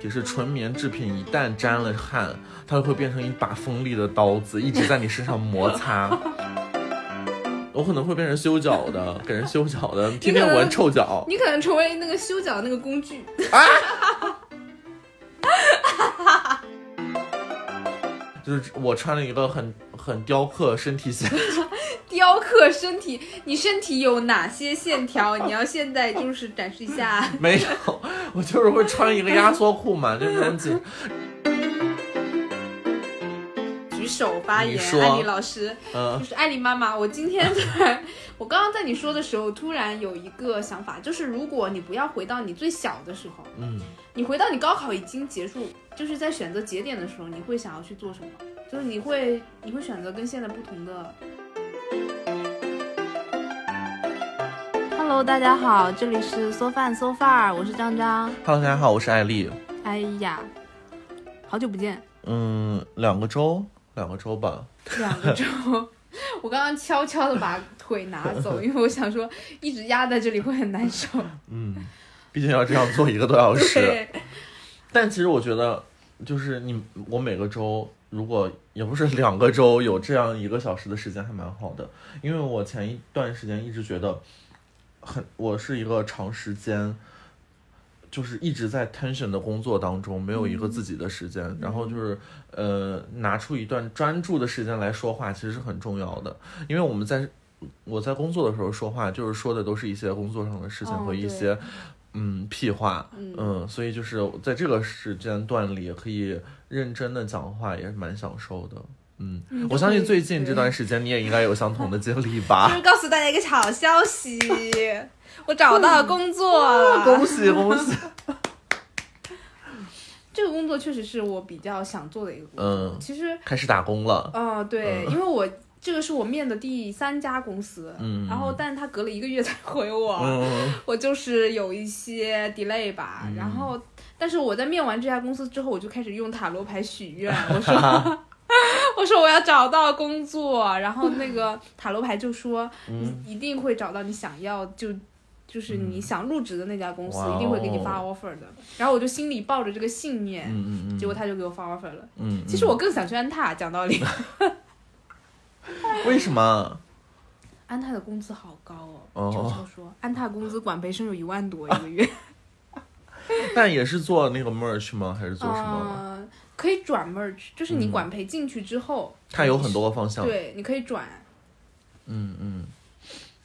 也是纯棉制品，一旦沾了汗，它就会变成一把锋利的刀子，一直在你身上摩擦。我可能会变成修脚的，给人修脚的，天天闻臭脚。你可能成为那个修脚那个工具。啊 就是我穿了一个很很雕刻身体线，雕刻身体，你身体有哪些线条？你要现在就是展示一下。没有，我就是会穿一个压缩裤嘛，就是很紧。举手发言，艾丽老师，就是艾丽妈妈。我今天在，我刚刚在你说的时候，突然有一个想法，就是如果你不要回到你最小的时候，嗯，你回到你高考已经结束。就是在选择节点的时候，你会想要去做什么？就是你会你会选择跟现在不同的。Hello，大家好，这里是缩饭 so far，我是张张。Hello，大家好，我是艾丽。哎呀，好久不见。嗯，两个周，两个周吧。两个周，我刚刚悄悄的把腿拿走，因为我想说一直压在这里会很难受。嗯，毕竟要这样做一个多小时。但其实我觉得。就是你，我每个周如果也不是两个周有这样一个小时的时间还蛮好的，因为我前一段时间一直觉得很，我是一个长时间就是一直在 tension 的工作当中，没有一个自己的时间，然后就是呃拿出一段专注的时间来说话，其实是很重要的，因为我们在我在工作的时候说话，就是说的都是一些工作上的事情和一些。嗯，屁话，嗯，所以就是在这个时间段里可以认真的讲话，也是蛮享受的。嗯，我相信最近这段时间你也应该有相同的经历吧。就是告诉大家一个好消息，我找到了工作了，恭喜恭喜！这个工作确实是我比较想做的一个工作。嗯，其实开始打工了。哦，对，因为我。这个是我面的第三家公司，嗯然后，但是他隔了一个月才回我，我就是有一些 delay 吧。然后，但是我在面完这家公司之后，我就开始用塔罗牌许愿，我说，我说我要找到工作，然后那个 塔罗牌就说，你一定会找到你想要，就就是你想入职的那家公司一定会给你发 offer 的。然后我就心里抱着这个信念，结果他就给我发 offer 了。其实我更想去安踏，讲道理。为什么？安踏的工资好高哦。悄悄说，安踏工资管培生有一万多一个月。但也是做那个 merch 吗？还是做什么？可以转 merch，就是你管培进去之后，它有很多个方向。对，你可以转。嗯嗯。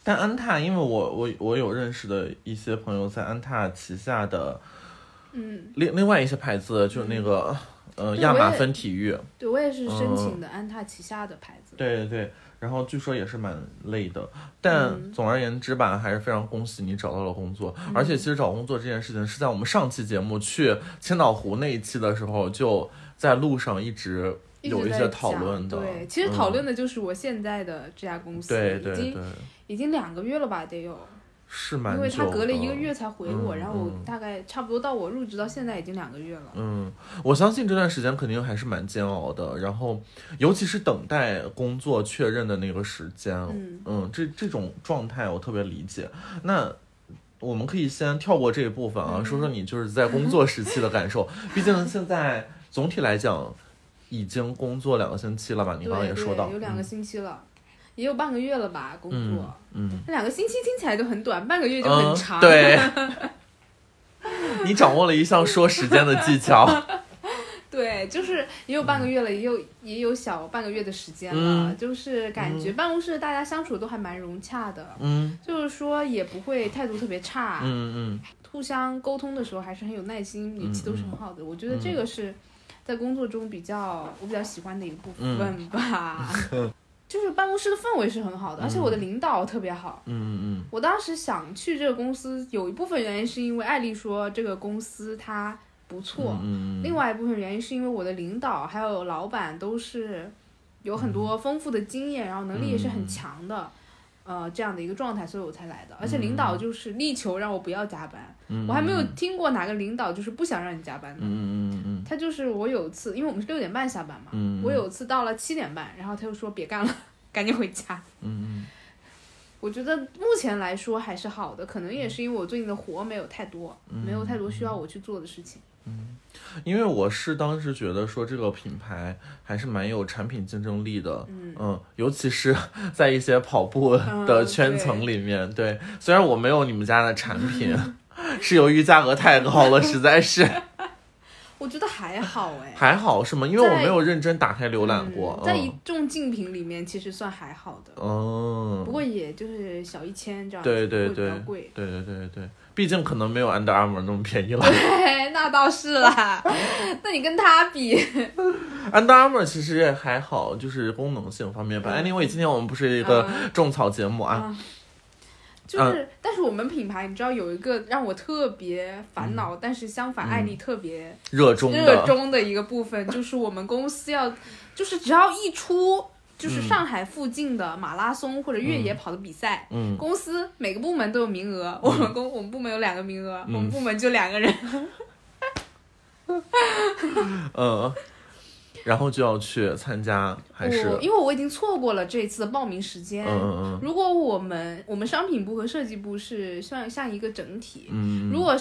但安踏，因为我我我有认识的一些朋友在安踏旗下的，嗯，另另外一些牌子，就那个。呃，亚马芬体育，对我也是申请的安踏旗下的牌子。对对对，然后据说也是蛮累的，但总而言之吧，还是非常恭喜你找到了工作。而且其实找工作这件事情是在我们上期节目去千岛湖那一期的时候，就在路上一直有一些讨论的。对，其实讨论的就是我现在的这家公司，对对对，已经两个月了吧，得有。是蛮因为他隔了一个月才回我，然后我大概差不多到我入职到现在已经两个月了。嗯，我相信这段时间肯定还是蛮煎熬的，然后尤其是等待工作确认的那个时间，嗯，这这种状态我特别理解。那我们可以先跳过这一部分啊，说说你就是在工作时期的感受。毕竟现在总体来讲已经工作两个星期了吧？你刚刚也说到有两个星期了。也有半个月了吧，工作，嗯，那两个星期听起来就很短，半个月就很长。对，你掌握了一项说时间的技巧。对，就是也有半个月了，也有也有小半个月的时间了，就是感觉办公室大家相处都还蛮融洽的，嗯，就是说也不会态度特别差，嗯嗯，互相沟通的时候还是很有耐心，语气都是很好的，我觉得这个是在工作中比较我比较喜欢的一个部分吧。就是办公室的氛围是很好的，而且我的领导特别好。嗯嗯嗯。我当时想去这个公司，有一部分原因是因为艾丽说这个公司它不错。嗯嗯。另外一部分原因是因为我的领导还有老板都是有很多丰富的经验，然后能力也是很强的。呃，这样的一个状态，所以我才来的。而且领导就是力求让我不要加班。我还没有听过哪个领导就是不想让你加班的。嗯嗯嗯嗯。他就是我有一次，因为我们是六点半下班嘛。嗯。我有一次到了七点半，然后他就说别干了，赶紧回家。嗯嗯。我觉得目前来说还是好的，可能也是因为我最近的活没有太多，没有太多需要我去做的事情。嗯，因为我是当时觉得说这个品牌还是蛮有产品竞争力的，嗯，尤其是 在一些跑步的圈层里面，对，虽然我没有你们家的产品，是由于价格太高了，实在是。我觉得还好 哎，还好是吗？因为我没有认真打开浏览过，在一众竞品里面其实算还好的，哦，不过也就是小一千这样，对对对，贵，对对对对，毕竟可能没有 Under Armour 那么便宜了，对，那倒是啦，那你跟他比，Under Armour 其实也还好，就是功能性方面吧。Anyway，今天我们不是一个种草节目啊。就是，但是我们品牌，你知道有一个让我特别烦恼，但是相反艾丽特别热衷热衷的一个部分，就是我们公司要，就是只要一出就是上海附近的马拉松或者越野跑的比赛，嗯，公司每个部门都有名额，我们公我们部门有两个名额，我们部门就两个人，嗯。然后就要去参加，还是因为我已经错过了这一次的报名时间。嗯嗯嗯。如果我们我们商品部和设计部是像像一个整体，嗯如果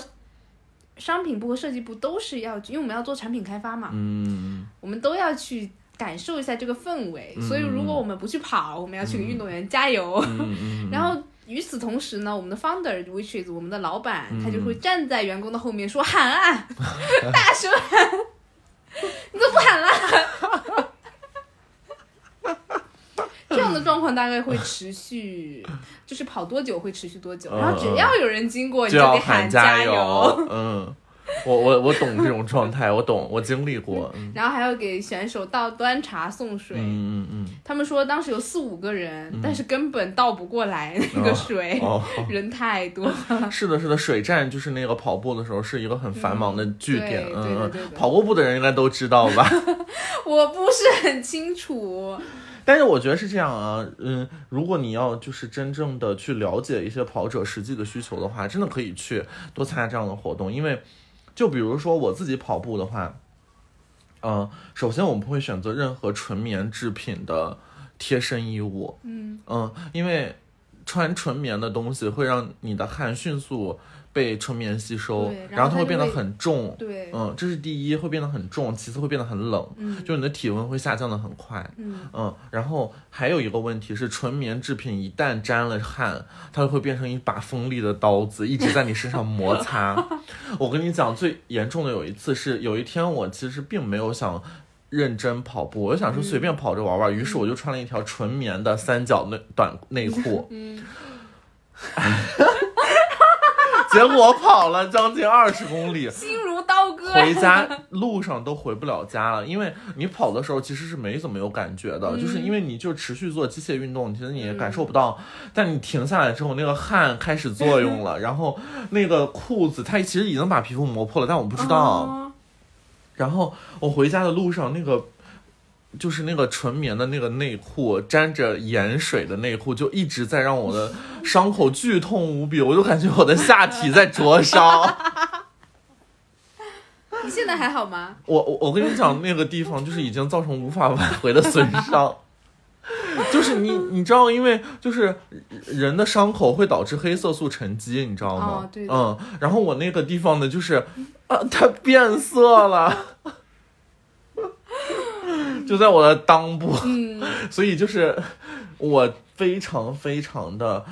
商品部和设计部都是要，因为我们要做产品开发嘛，嗯我们都要去感受一下这个氛围。所以如果我们不去跑，我们要去给运动员加油。嗯 然后与此同时呢，我们的 founder，which is 我们的老板，他就会站在员工的后面说喊啊，大声喊。你怎么不喊了，这样的状况大概会持续，就是跑多久会持续多久，然后只要有人经过，你就得喊加油，嗯。我我我懂这种状态，我懂，我经历过。然后还要给选手倒端茶送水。嗯嗯嗯。他们说当时有四五个人，但是根本倒不过来那个水，人太多了。是的，是的，水站就是那个跑步的时候是一个很繁忙的据点。嗯嗯。跑过步的人应该都知道吧？我不是很清楚。但是我觉得是这样啊，嗯，如果你要就是真正的去了解一些跑者实际的需求的话，真的可以去多参加这样的活动，因为。就比如说我自己跑步的话，嗯，首先我们不会选择任何纯棉制品的贴身衣物，嗯嗯，因为穿纯棉的东西会让你的汗迅速。被纯棉吸收，然后它会变得很重。对，嗯，这是第一，会变得很重；其次会变得很冷，就你的体温会下降的很快。嗯嗯，然后还有一个问题是，纯棉制品一旦沾了汗，它就会变成一把锋利的刀子，一直在你身上摩擦。我跟你讲，最严重的有一次是，有一天我其实并没有想认真跑步，我就想说随便跑着玩玩，于是我就穿了一条纯棉的三角内短内裤。嗯。结果跑了将近二十公里，心如刀割。回家路上都回不了家了，因为你跑的时候其实是没怎么有感觉的，就是因为你就持续做机械运动，其实你也感受不到。但你停下来之后，那个汗开始作用了，然后那个裤子它其实已经把皮肤磨破了，但我不知道。然后我回家的路上那个。就是那个纯棉的那个内裤，沾着盐水的内裤，就一直在让我的伤口剧痛无比，我就感觉我的下体在灼烧。你现在还好吗？我我我跟你讲，那个地方就是已经造成无法挽回的损伤。就是你你知道，因为就是人的伤口会导致黑色素沉积，你知道吗？对。嗯，然后我那个地方呢，就是啊，它变色了。就在我的裆部，所以就是我非常非常的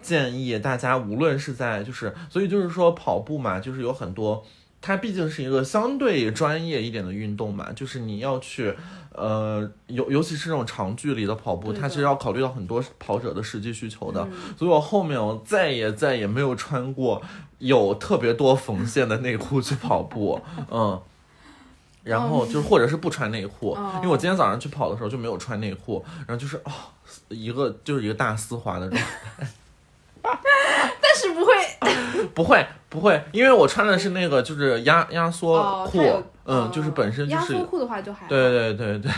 建议大家，无论是在就是，所以就是说跑步嘛，就是有很多，它毕竟是一个相对专业一点的运动嘛，就是你要去，呃，尤尤其是这种长距离的跑步，它其实要考虑到很多跑者的实际需求的，所以我后面我再也再也没有穿过有特别多缝线的内裤去跑步，嗯。然后就是，或者是不穿内裤，因为我今天早上去跑的时候就没有穿内裤，然后就是哦，一个就是一个大丝滑的状态。但是不会，不会不会，因为我穿的是那个就是压压缩裤，嗯，就是本身就是压缩裤的话就还对对对对。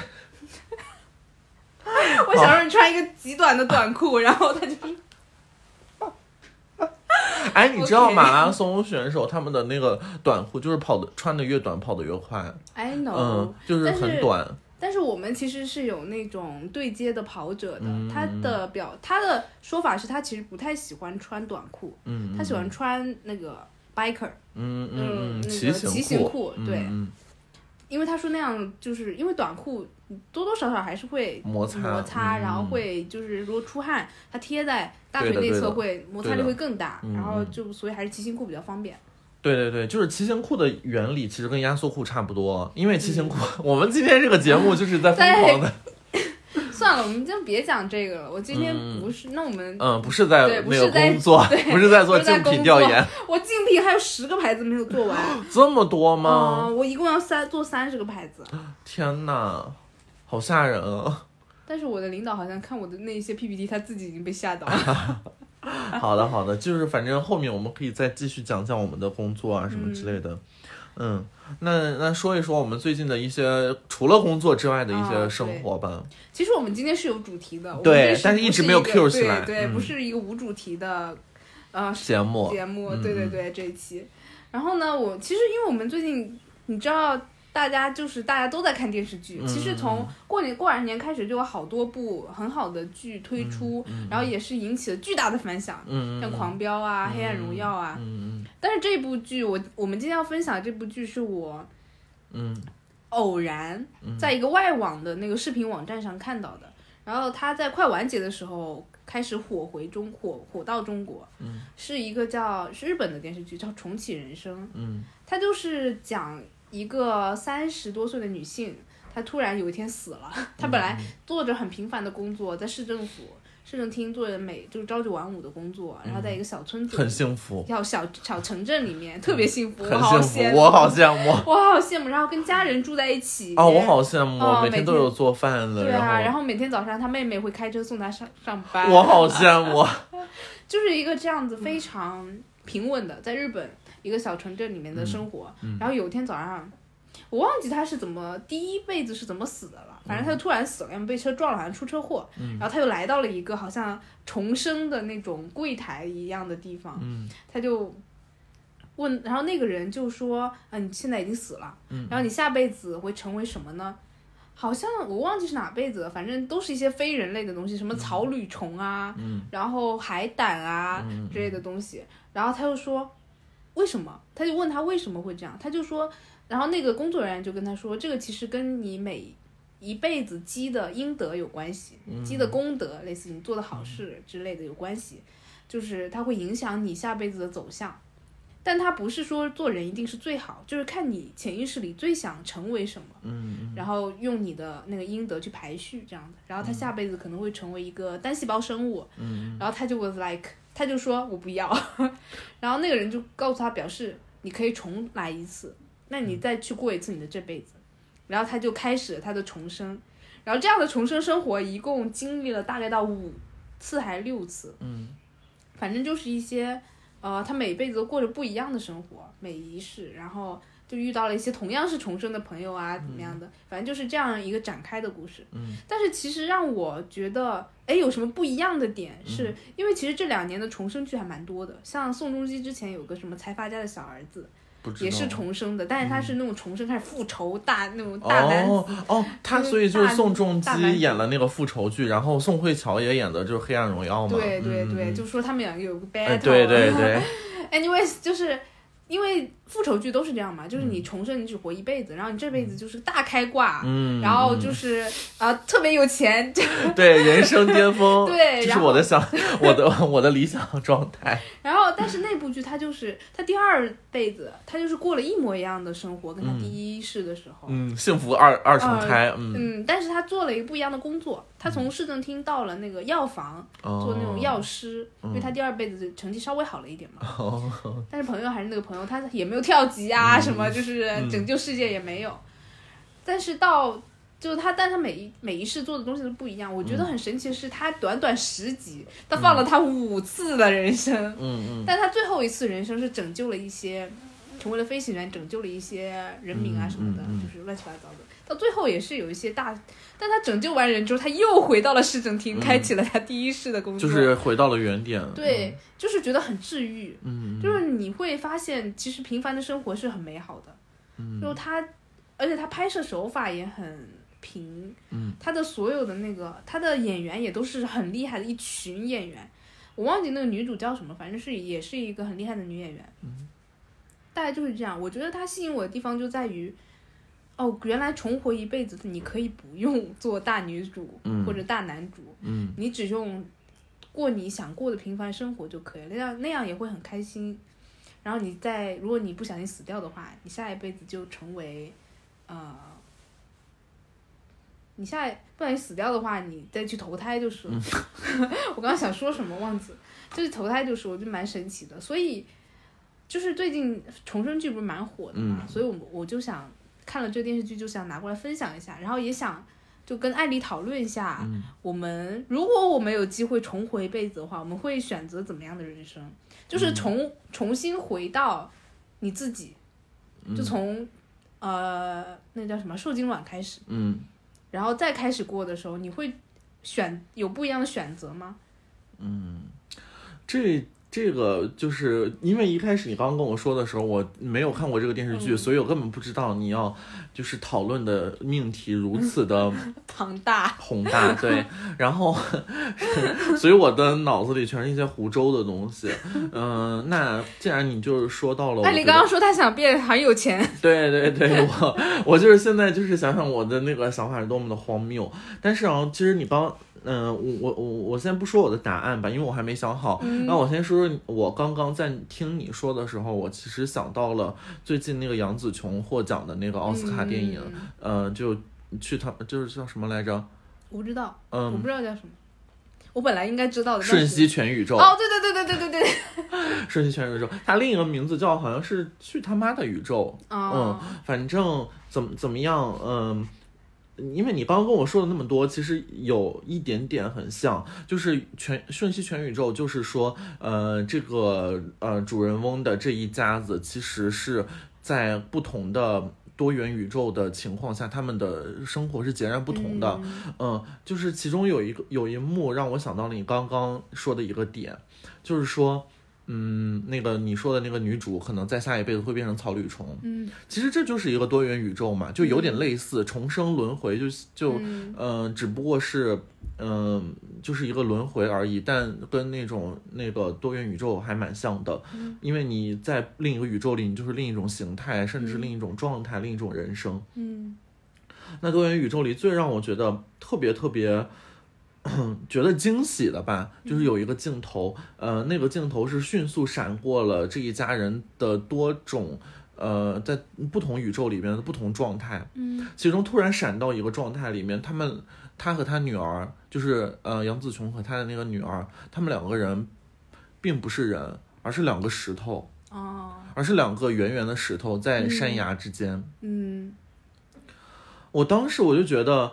我想让你穿一个极短的短裤，然后它就是。哎，你知道马拉松选手他们的那个短裤，就是跑的穿的越短，跑的越快。I know，嗯，就是很短。但是我们其实是有那种对接的跑者的，他的表他的说法是他其实不太喜欢穿短裤，嗯，他喜欢穿那个 biker，嗯嗯，那个骑行裤，对，因为他说那样就是因为短裤多多少少还是会摩擦摩擦，然后会就是如果出汗，它贴在大腿内侧会摩擦力会更大，然后就所以还是骑行裤比较方便。对对对，就是骑行裤的原理其实跟压缩裤差不多，因为骑行裤，我们今天这个节目就是在疯狂的。算了，我们就别讲这个了。我今天不是，那我们嗯，不是在那个工作，不是在做竞品调研。我竞品还有十个牌子没有做完，这么多吗？我一共要三做三十个牌子。天哪，好吓人啊！但是我的领导好像看我的那些 PPT，他自己已经被吓到了。好的，好的，就是反正后面我们可以再继续讲讲我们的工作啊什么之类的。嗯，那那说一说我们最近的一些除了工作之外的一些生活吧。其实我们今天是有主题的，对，但是一直没有 Q 起来，对，不是一个无主题的呃节目节目，对对对，这一期。然后呢，我其实因为我们最近你知道。大家就是大家都在看电视剧，其实从过年过完年开始就有好多部很好的剧推出，然后也是引起了巨大的反响，像《狂飙》啊，《黑暗荣耀》啊。但是这部剧，我我们今天要分享这部剧是我，嗯。偶然在一个外网的那个视频网站上看到的，然后它在快完结的时候开始火回中火火到中国，是一个叫是日本的电视剧叫《重启人生》，嗯。它就是讲。一个三十多岁的女性，她突然有一天死了。她本来做着很平凡的工作，在市政府市政厅做着每就是朝九晚五的工作，然后在一个小村子，很幸福，小小小城镇里面特别幸福，我好羡慕，我好羡慕，我好羡慕。然后跟家人住在一起，啊，我好羡慕，每天都有做饭的，对啊，然后每天早上她妹妹会开车送她上上班，我好羡慕，就是一个这样子非常平稳的在日本。一个小城镇里面的生活，然后有一天早上，我忘记他是怎么第一辈子是怎么死的了，反正他就突然死了，因为被车撞了，好像出车祸，然后他又来到了一个好像重生的那种柜台一样的地方，他就问，然后那个人就说，嗯，你现在已经死了，然后你下辈子会成为什么呢？好像我忘记是哪辈子，反正都是一些非人类的东西，什么草履虫啊，然后海胆啊之类的东西，然后他又说。为什么？他就问他为什么会这样，他就说，然后那个工作人员就跟他说，这个其实跟你每一辈子积的阴德有关系，积的功德，类似你做的好事之类的有关系，就是它会影响你下辈子的走向，但他不是说做人一定是最好，就是看你潜意识里最想成为什么，嗯，然后用你的那个阴德去排序这样的，然后他下辈子可能会成为一个单细胞生物，嗯，然后他就 was like。他就说我不要，然后那个人就告诉他表示你可以重来一次，那你再去过一次你的这辈子，然后他就开始了他的重生，然后这样的重生生活一共经历了大概到五次还是六次，嗯，反正就是一些呃他每辈子都过着不一样的生活，每一世，然后。就遇到了一些同样是重生的朋友啊，怎么样的？反正就是这样一个展开的故事。嗯，但是其实让我觉得，哎，有什么不一样的点？是因为其实这两年的重生剧还蛮多的，像宋仲基之前有个什么财阀家的小儿子，也是重生的，但是他是那种重生开始复仇大那种大男子。哦，他所以就是宋仲基演了那个复仇剧，然后宋慧乔也演的就是《黑暗荣耀》嘛。对对对，就说他们两个有个 battle。对对对。Anyways，就是。因为复仇剧都是这样嘛，就是你重生，你只活一辈子，然后你这辈子就是大开挂，然后就是啊特别有钱，对人生巅峰，对，这是我的想，我的我的理想状态。然后，但是那部剧他就是他第二辈子，他就是过了一模一样的生活，跟他第一世的时候，嗯，幸福二二重胎，嗯，但是他做了一个不一样的工作，他从市政厅到了那个药房做那种药师，因为他第二辈子成绩稍微好了一点嘛，但是朋友还是那个。朋友他也没有跳级啊，什么就是拯救世界也没有。但是到就是他，但他每一每一世做的东西都不一样。我觉得很神奇的是，他短短十集，他放了他五次的人生。嗯嗯。但他最后一次人生是拯救了一些，成为了飞行员，拯救了一些人民啊什么的，就是乱七八糟的。到最后也是有一些大，但他拯救完人之后，他又回到了市政厅，开启了他第一世的工作，就是回到了原点。对，就是觉得很治愈。嗯，就是你会发现，其实平凡的生活是很美好的。嗯，就他，而且他拍摄手法也很平，嗯，他的所有的那个他的演员也都是很厉害的一群演员，我忘记那个女主叫什么，反正是也是一个很厉害的女演员，嗯，大概就是这样。我觉得他吸引我的地方就在于，哦，原来重活一辈子，你可以不用做大女主或者大男主，嗯，你只用过你想过的平凡生活就可以了，那样那样也会很开心。然后你在，如果你不小心死掉的话，你下一辈子就成为，呃，你下不小心死掉的话，你再去投胎就是。我刚刚想说什么忘记，就是投胎就是，我觉得蛮神奇的。所以，就是最近重生剧不是蛮火的嘛，所以我我就想看了这个电视剧，就想拿过来分享一下，然后也想。就跟艾丽讨论一下，我们如果我们有机会重回一辈子的话，我们会选择怎么样的人生？就是重重新回到你自己，就从呃那叫什么受精卵开始，嗯，然后再开始过的时候，你会选有不一样的选择吗？嗯，这。这个就是因为一开始你刚刚跟我说的时候，我没有看过这个电视剧，所以我根本不知道你要就是讨论的命题如此的 庞大宏大。对，然后，所以我的脑子里全是一些湖州的东西。嗯，那既然你就是说到了，哎，你刚刚说他想变很有钱。对对对，我我就是现在就是想想我的那个想法是多么的荒谬。但是啊，其实你刚。嗯，我我我我先不说我的答案吧，因为我还没想好。那我先说说，我刚刚在听你说的时候，我其实想到了最近那个杨紫琼获奖的那个奥斯卡电影，呃，就去他就是叫什么来着？我不知道，嗯，我不知道叫什么。我本来应该知道的。瞬息全宇宙。哦，对对对对对对对。瞬息全宇宙，它另一个名字叫好像是去他妈的宇宙。嗯，反正怎么怎么样，嗯。因为你刚刚跟我说了那么多，其实有一点点很像，就是全瞬息全宇宙，就是说，呃，这个呃主人翁的这一家子，其实是在不同的多元宇宙的情况下，他们的生活是截然不同的。嗯，就是其中有一个有一幕让我想到了你刚刚说的一个点，就是说。嗯，那个你说的那个女主可能在下一辈子会变成草履虫。嗯，其实这就是一个多元宇宙嘛，就有点类似重生轮回，就就嗯，只不过是嗯，就是一个轮回而已，但跟那种那个多元宇宙还蛮像的。嗯，因为你在另一个宇宙里，你就是另一种形态，甚至是另一种状态，另一种人生。嗯，那多元宇宙里最让我觉得特别特别。觉得惊喜的吧，就是有一个镜头，呃，那个镜头是迅速闪过了这一家人的多种，呃，在不同宇宙里面的不同状态，嗯，其中突然闪到一个状态里面，他们他和他女儿，就是呃杨紫琼和他的那个女儿，他们两个人并不是人，而是两个石头，哦，而是两个圆圆的石头在山崖之间，嗯，我当时我就觉得。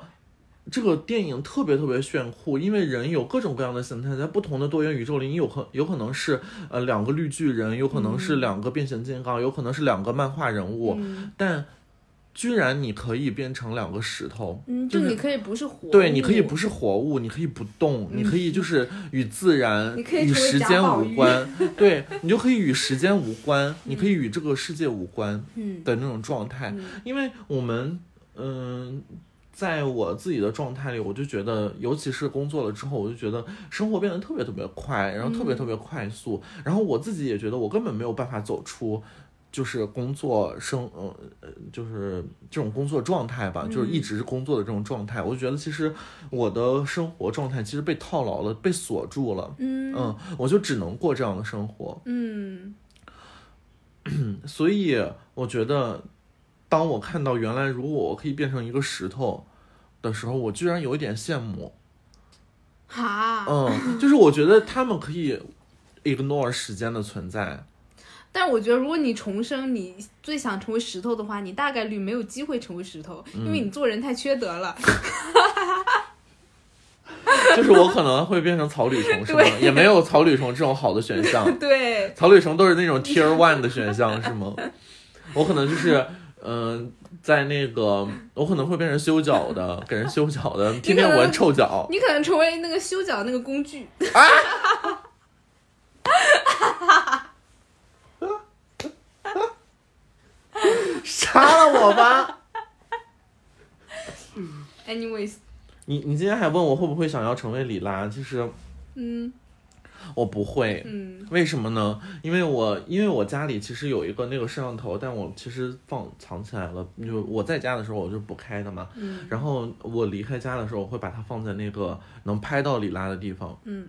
这个电影特别特别炫酷，因为人有各种各样的形态，在不同的多元宇宙里，你有可有可能是呃两个绿巨人，有可能是两个变形金刚，有可能是两个漫画人物，但居然你可以变成两个石头，嗯就你可以不是活，对，你可以不是活物，你可以不动，你可以就是与自然、与时间无关，对你就可以与时间无关，你可以与这个世界无关的那种状态，因为我们嗯。在我自己的状态里，我就觉得，尤其是工作了之后，我就觉得生活变得特别特别快，然后特别特别快速，然后我自己也觉得我根本没有办法走出，就是工作生，呃呃，就是这种工作状态吧，就是一直工作的这种状态，我就觉得其实我的生活状态其实被套牢了，被锁住了，嗯，我就只能过这样的生活，嗯，所以我觉得。当我看到原来如果我可以变成一个石头的时候，我居然有一点羡慕。哈，嗯，就是我觉得他们可以 ignore 时间的存在。但我觉得，如果你重生，你最想成为石头的话，你大概率没有机会成为石头，因为你做人太缺德了。就是我可能会变成草履虫，是吗？也没有草履虫这种好的选项。对，草履虫都是那种 tier one 的选项，是吗？我可能就是。嗯，在那个，我可能会变成修脚的，给人修脚的，天天闻臭脚。你可能成为那个修脚那个工具。啊！杀了我吧！哎 anyways，你你今天还问我会不会想要成为李拉，其实，嗯。我不会，嗯，为什么呢？因为我因为我家里其实有一个那个摄像头，但我其实放藏起来了。就我在家的时候我就不开的嘛，嗯，然后我离开家的时候我会把它放在那个能拍到里拉的地方，嗯。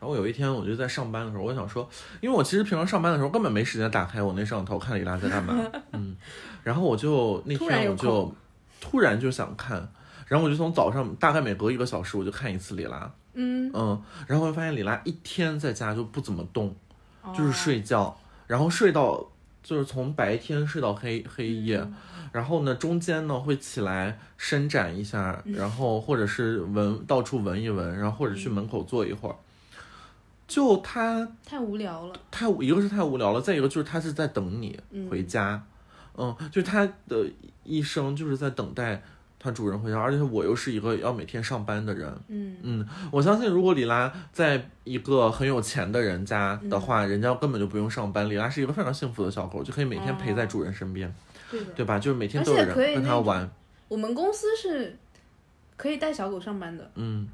然后有一天我就在上班的时候，我想说，因为我其实平常上班的时候根本没时间打开我那摄像头看里拉在干嘛，嗯，然后我就那天我就突然就想看，然后我就从早上大概每隔一个小时我就看一次里拉。嗯。嗯，然后会发现李拉一天在家就不怎么动，就是睡觉，然后睡到就是从白天睡到黑黑夜，然后呢中间呢会起来伸展一下，然后或者是闻到处闻一闻，然后或者去门口坐一会儿，就他太无聊了，太一个是太无聊了，再一个就是他是在等你回家，嗯，就他的一生就是在等待。它主人回家，而且我又是一个要每天上班的人。嗯嗯，我相信如果李拉在一个很有钱的人家的话，人家根本就不用上班。李拉是一个非常幸福的小狗，就可以每天陪在主人身边。对对吧？就是每天都有人跟它玩。我们公司是可以带小狗上班的。嗯，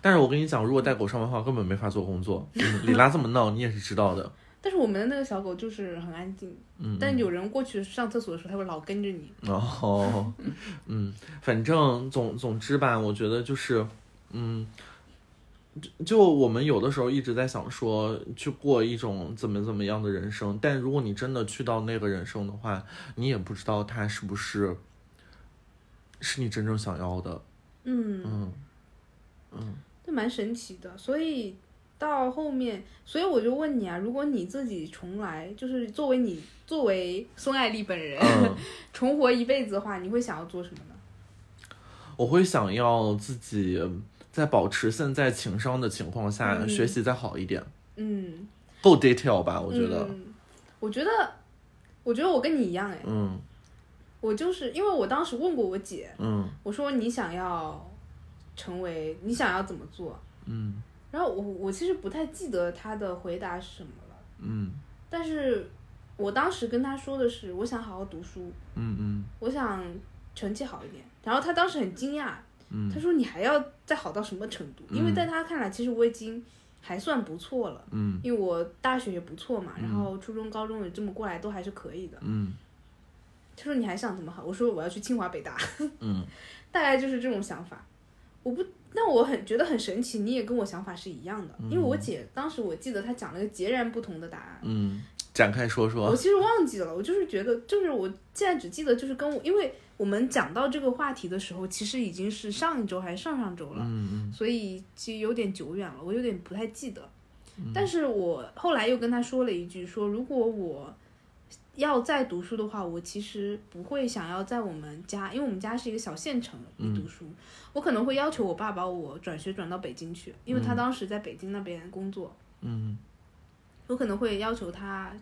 但是我跟你讲，如果带狗上班的话，根本没法做工作。李拉这么闹，你也是知道的。但是我们的那个小狗就是很安静，嗯，但有人过去上厕所的时候，它会老跟着你。哦，嗯，反正总总之吧，我觉得就是，嗯，就就我们有的时候一直在想说去过一种怎么怎么样的人生，但如果你真的去到那个人生的话，你也不知道它是不是是你真正想要的。嗯嗯嗯，这蛮神奇的，所以。到后面，所以我就问你啊，如果你自己重来，就是作为你作为孙爱丽本人 重活一辈子的话，你会想要做什么呢？我会想要自己在保持现在情商的情况下学习再好一点。嗯，够 detail 吧？我觉得。我觉得，我觉得我跟你一样哎。嗯。我就是因为我当时问过我姐，嗯，我说你想要成为，你想要怎么做？嗯。然后我我其实不太记得他的回答是什么了，嗯，但是我当时跟他说的是，我想好好读书，嗯嗯，我想成绩好一点。然后他当时很惊讶，嗯，他说你还要再好到什么程度？因为在他看来，其实我已经还算不错了，嗯，因为我大学也不错嘛，然后初中、高中也这么过来都还是可以的，嗯。他说你还想怎么好？我说我要去清华北大，嗯，大概就是这种想法，我不。那我很觉得很神奇，你也跟我想法是一样的，因为我姐当时我记得她讲了个截然不同的答案。嗯，展开说说。我其实忘记了，我就是觉得，就是我现在只记得就是跟我，因为我们讲到这个话题的时候，其实已经是上一周还是上上周了，嗯嗯，所以其实有点久远了，我有点不太记得。但是我后来又跟他说了一句，说如果我。要再读书的话，我其实不会想要在我们家，因为我们家是一个小县城里读书。我可能会要求我爸把我转学转到北京去，因为他当时在北京那边工作。嗯，我可能会要求他，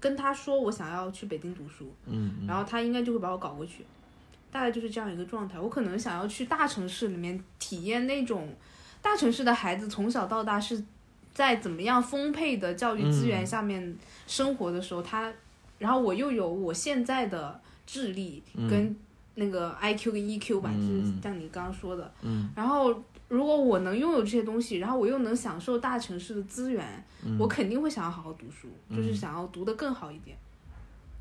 跟他说我想要去北京读书。嗯，然后他应该就会把我搞过去，大概就是这样一个状态。我可能想要去大城市里面体验那种大城市的孩子从小到大是在怎么样丰沛的教育资源下面生活的时候，他。然后我又有我现在的智力跟那个 I Q 跟 E Q 吧，就是像你刚刚说的。嗯。然后如果我能拥有这些东西，然后我又能享受大城市的资源，我肯定会想要好好读书，就是想要读得更好一点。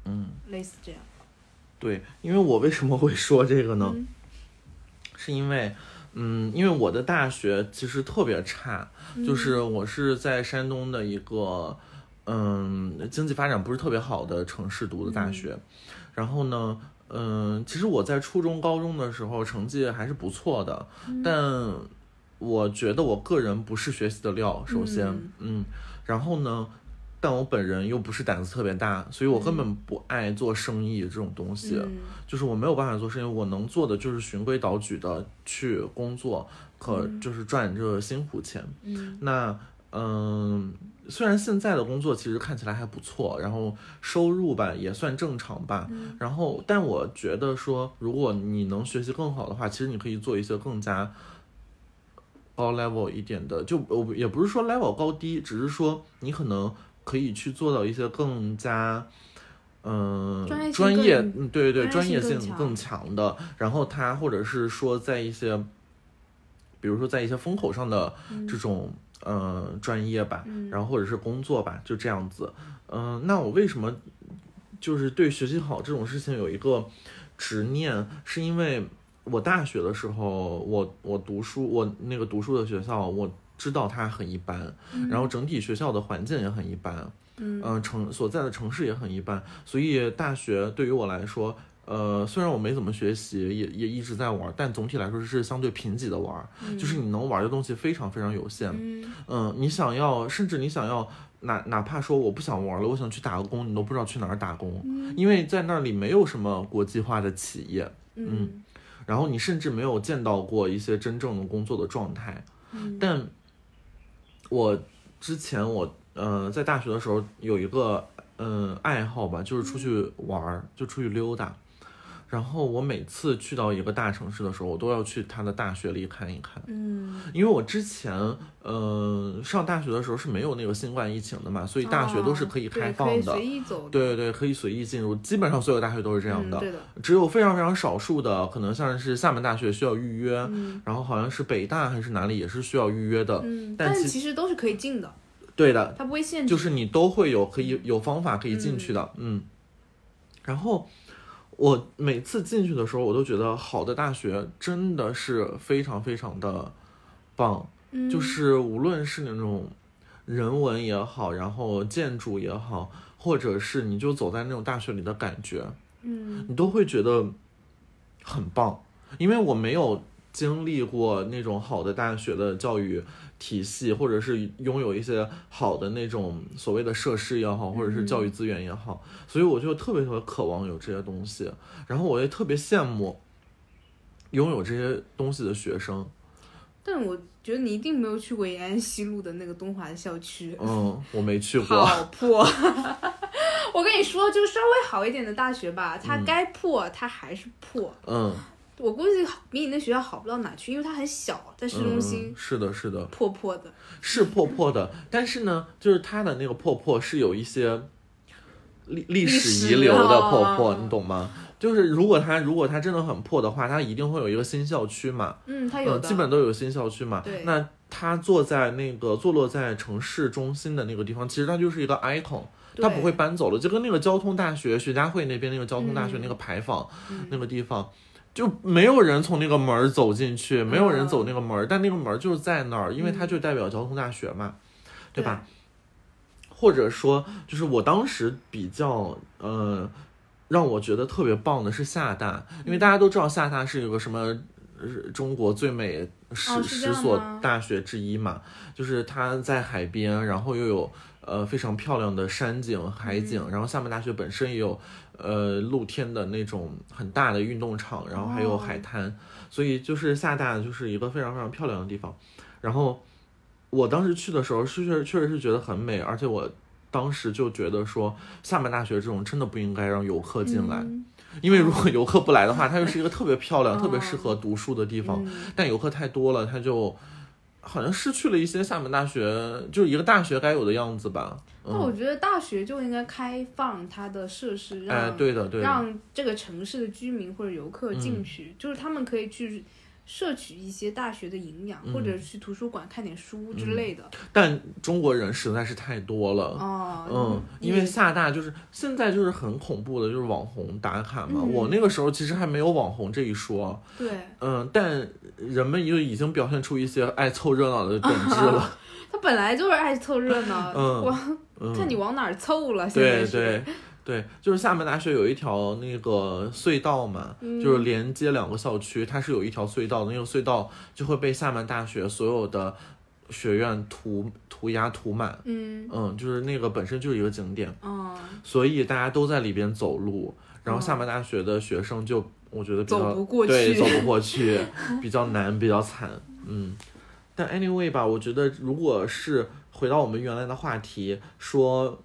嗯。类似这样。对，因为我为什么会说这个呢？是因为，嗯，因为我的大学其实特别差，就是我是在山东的一个。嗯，经济发展不是特别好的城市读的大学，然后呢，嗯，其实我在初中、高中的时候成绩还是不错的，但我觉得我个人不是学习的料，首先，嗯，然后呢，但我本人又不是胆子特别大，所以我根本不爱做生意这种东西，就是我没有办法做生意，我能做的就是循规蹈矩的去工作，可就是赚这辛苦钱，那。嗯，虽然现在的工作其实看起来还不错，然后收入吧也算正常吧，然后但我觉得说，如果你能学习更好的话，其实你可以做一些更加高 level 一点的，就我也不是说 level 高低，只是说你可能可以去做到一些更加嗯，专业专业，嗯，对对对，专业性更强。的。然后他或者是说在一些，比如说在一些风口上的这种呃专业吧，然后或者是工作吧，就这样子。嗯，那我为什么就是对学习好这种事情有一个执念？是因为我大学的时候，我我读书，我那个读书的学校，我知道它很一般，然后整体学校的环境也很一般。嗯，城所在的城市也很一般，所以大学对于我来说，呃，虽然我没怎么学习，也也一直在玩，但总体来说是相对贫瘠的玩，就是你能玩的东西非常非常有限。嗯，你想要，甚至你想要，哪哪怕说我不想玩了，我想去打个工，你都不知道去哪儿打工，因为在那里没有什么国际化的企业。嗯，然后你甚至没有见到过一些真正的工作的状态。但我之前我。呃，在大学的时候有一个嗯爱好吧，就是出去玩儿，就出去溜达。然后我每次去到一个大城市的时候，我都要去他的大学里看一看。嗯，因为我之前嗯上大学的时候是没有那个新冠疫情的嘛，所以大学都是可以开放的，随意走。对对，可以随意进入，基本上所有大学都是这样的。对的。只有非常非常少数的，可能像是厦门大学需要预约，然后好像是北大还是哪里也是需要预约的。嗯，但其实都是可以进的。对的，它不会限制，就是你都会有可以有方法可以进去的，嗯。然后我每次进去的时候，我都觉得好的大学真的是非常非常的棒，就是无论是那种人文也好，然后建筑也好，或者是你就走在那种大学里的感觉，嗯，你都会觉得很棒，因为我没有经历过那种好的大学的教育。体系，或者是拥有一些好的那种所谓的设施也好，或者是教育资源也好，所以我就特别特别渴望有这些东西，然后我也特别羡慕拥有这些东西的学生。但我觉得你一定没有去过延安西路的那个东华的校区。嗯，我没去过。好破！我跟你说，就稍微好一点的大学吧，它该破它还是破。嗯。我估计比你那学校好不到哪去，因为它很小，在市中心。是的，是的。破破的。是破破的，但是呢，就是它的那个破破是有一些历历史遗留的破破，你懂吗？就是如果它如果它真的很破的话，它一定会有一个新校区嘛。嗯，它有。基本都有新校区嘛。对。那它坐在那个坐落在城市中心的那个地方，其实它就是一个 icon，它不会搬走了，就跟那个交通大学徐家汇那边那个交通大学那个牌坊那个地方。就没有人从那个门儿走进去，没有人走那个门儿，但那个门儿就是在那儿，因为它就代表交通大学嘛，对吧？或者说，就是我当时比较，呃，让我觉得特别棒的是厦大，因为大家都知道厦大是有个什么中国最美十十所大学之一嘛，就是它在海边，然后又有呃非常漂亮的山景、海景，然后厦门大学本身也有。呃，露天的那种很大的运动场，然后还有海滩，所以就是厦大就是一个非常非常漂亮的地方。然后我当时去的时候，是确确实是觉得很美，而且我当时就觉得说，厦门大学这种真的不应该让游客进来，因为如果游客不来的话，它又是一个特别漂亮、特别适合读书的地方，但游客太多了，它就。好像失去了一些厦门大学就是一个大学该有的样子吧。那我觉得大学就应该开放它的设施，让对的对，让这个城市的居民或者游客进去，就是他们可以去。摄取一些大学的营养，或者去图书馆看点书之类的。但中国人实在是太多了。哦。嗯，因为厦大就是现在就是很恐怖的，就是网红打卡嘛。我那个时候其实还没有网红这一说。对。嗯，但人们就已经表现出一些爱凑热闹的本质了。他本来就是爱凑热闹，嗯，看你往哪儿凑了。对对。对，就是厦门大学有一条那个隧道嘛，就是连接两个校区，它是有一条隧道的，那个隧道就会被厦门大学所有的学院涂涂鸦涂满。嗯嗯，就是那个本身就是一个景点，哦，所以大家都在里边走路，然后厦门大学的学生就我觉得比较对走不过去，比较难，比较惨。嗯，但 anyway 吧，我觉得如果是回到我们原来的话题说。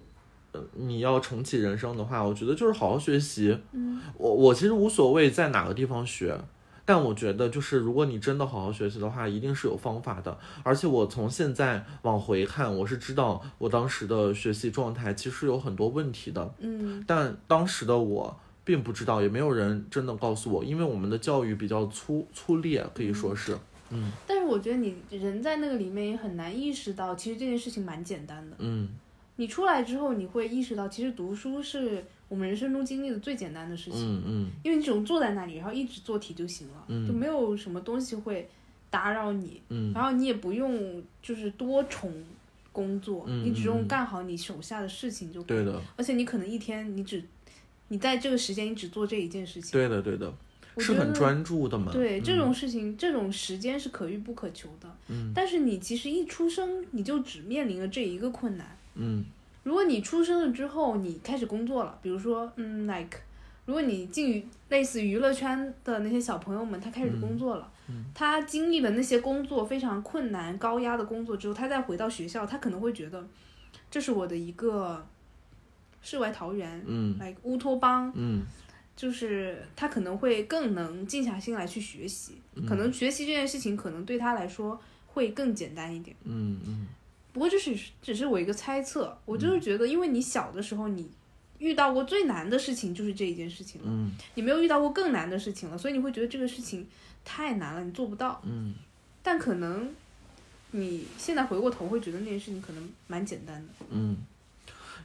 你要重启人生的话，我觉得就是好好学习。嗯，我我其实无所谓在哪个地方学，但我觉得，就是如果你真的好好学习的话，一定是有方法的。而且我从现在往回看，我是知道我当时的学习状态其实有很多问题的。嗯，但当时的我并不知道，也没有人真的告诉我，因为我们的教育比较粗粗劣，可以说是。嗯。但是我觉得你人在那个里面也很难意识到，其实这件事情蛮简单的。嗯。你出来之后，你会意识到，其实读书是。我们人生中经历的最简单的事情，嗯嗯，因为你只用坐在那里，然后一直做题就行了，嗯，就没有什么东西会打扰你，嗯，然后你也不用就是多重工作，嗯，你只用干好你手下的事情就可以，对的，而且你可能一天你只你在这个时间你只做这一件事情，对的对的，是很专注的嘛，对，这种事情这种时间是可遇不可求的，嗯，但是你其实一出生你就只面临了这一个困难，嗯。如果你出生了之后，你开始工作了，比如说，嗯，like，如果你进于类似娱乐圈的那些小朋友们，他开始工作了，他经历了那些工作非常困难、高压的工作之后，他再回到学校，他可能会觉得，这是我的一个世外桃源，嗯，like 乌托邦，嗯，就是他可能会更能静下心来去学习，可能学习这件事情可能对他来说会更简单一点，嗯嗯。不过这是只是我一个猜测，我就是觉得，因为你小的时候你遇到过最难的事情就是这一件事情了，嗯，你没有遇到过更难的事情了，所以你会觉得这个事情太难了，你做不到，嗯，但可能你现在回过头会觉得那件事情可能蛮简单的，嗯，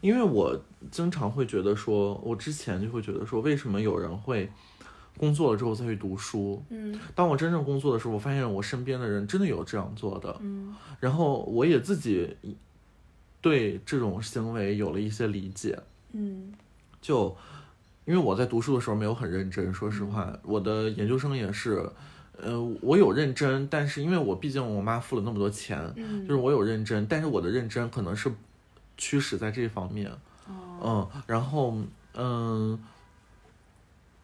因为我经常会觉得说，我之前就会觉得说，为什么有人会。工作了之后再去读书，嗯，当我真正工作的时候，我发现我身边的人真的有这样做的，嗯，然后我也自己对这种行为有了一些理解，嗯，就因为我在读书的时候没有很认真，说实话，我的研究生也是，呃，我有认真，但是因为我毕竟我妈付了那么多钱，嗯，就是我有认真，但是我的认真可能是驱使在这方面，哦，嗯，然后，嗯。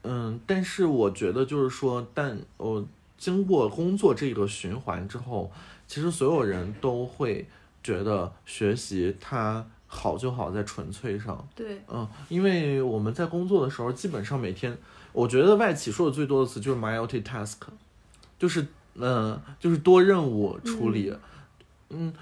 嗯，但是我觉得就是说，但我经过工作这个循环之后，其实所有人都会觉得学习它好就好在纯粹上。对，嗯，因为我们在工作的时候，基本上每天，我觉得外企说的最多的词就是 multitask，就是嗯，就是多任务处理，嗯。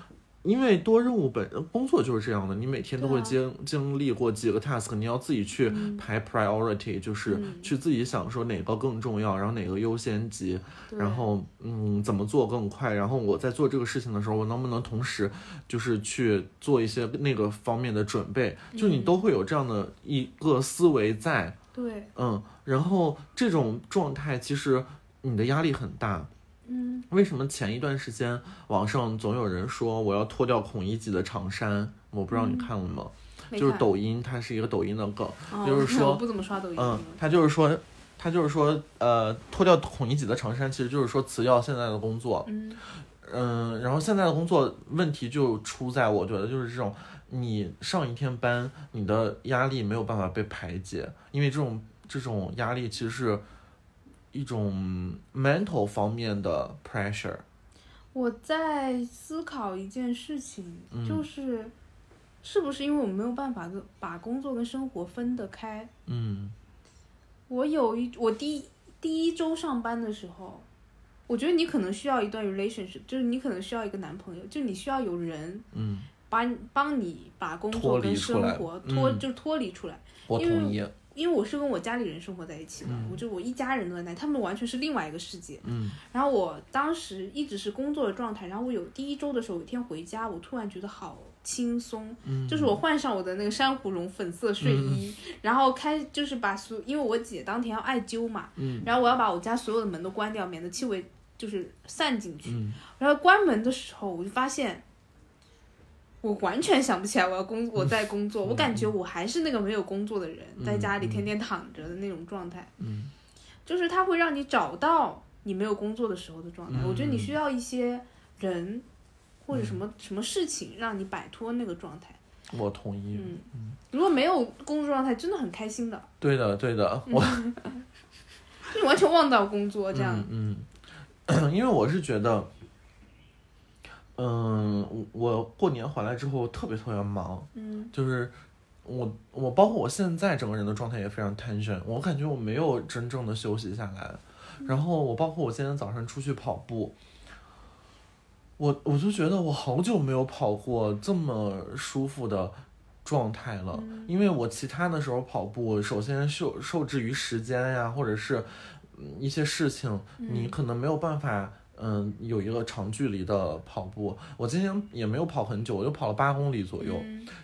因为多任务本工作就是这样的，你每天都会经经历过几个 task，你要自己去排 priority，就是去自己想说哪个更重要，然后哪个优先级，然后嗯怎么做更快，然后我在做这个事情的时候，我能不能同时就是去做一些那个方面的准备，就你都会有这样的一个思维在，对，嗯，然后这种状态其实你的压力很大。嗯，为什么前一段时间网上总有人说我要脱掉孔乙己的长衫？我不知道你看了吗？就是抖音，它是一个抖音的梗，就是说不怎么刷抖音。嗯，他就是说，他就是说，呃，脱掉孔乙己的长衫，其实就是说辞掉现在的工作。嗯嗯，然后现在的工作问题就出在，我觉得就是这种，你上一天班，你的压力没有办法被排解，因为这种这种压力其实是。一种 mental 方面的 pressure。我在思考一件事情，就是是不是因为我们没有办法把工作跟生活分得开？嗯。我有一我第一第一周上班的时候，我觉得你可能需要一段 relationship，就是你可能需要一个男朋友，就你需要有人，嗯，帮帮你把工作跟生活脱就脱离出来。我同意。因为我是跟我家里人生活在一起的，我就我一家人都在那，他们完全是另外一个世界。嗯，然后我当时一直是工作的状态，然后我有第一周的时候，有一天回家，我突然觉得好轻松，就是我换上我的那个珊瑚绒粉色睡衣，然后开就是把所，因为我姐当天要艾灸嘛，嗯，然后我要把我家所有的门都关掉，免得气味就是散进去。然后关门的时候，我就发现。我完全想不起来我要工 我在工作，我感觉我还是那个没有工作的人，在家里天天躺着的那种状态。嗯，就是它会让你找到你没有工作的时候的状态。我觉得你需要一些人或者什么什么事情让你摆脱那个状态。我同意。嗯嗯，如果没有工作状态，真的很开心的。对的，对的，我就完全忘掉工作这样。嗯，因为我是觉得。嗯，我过年回来之后特别特别忙，嗯，就是我我包括我现在整个人的状态也非常 tension，我感觉我没有真正的休息下来，然后我包括我今天早上出去跑步，我我就觉得我好久没有跑过这么舒服的状态了，因为我其他的时候跑步，首先受受制于时间呀，或者是一些事情，你可能没有办法。嗯，有一个长距离的跑步，我今天也没有跑很久，我就跑了八公里左右。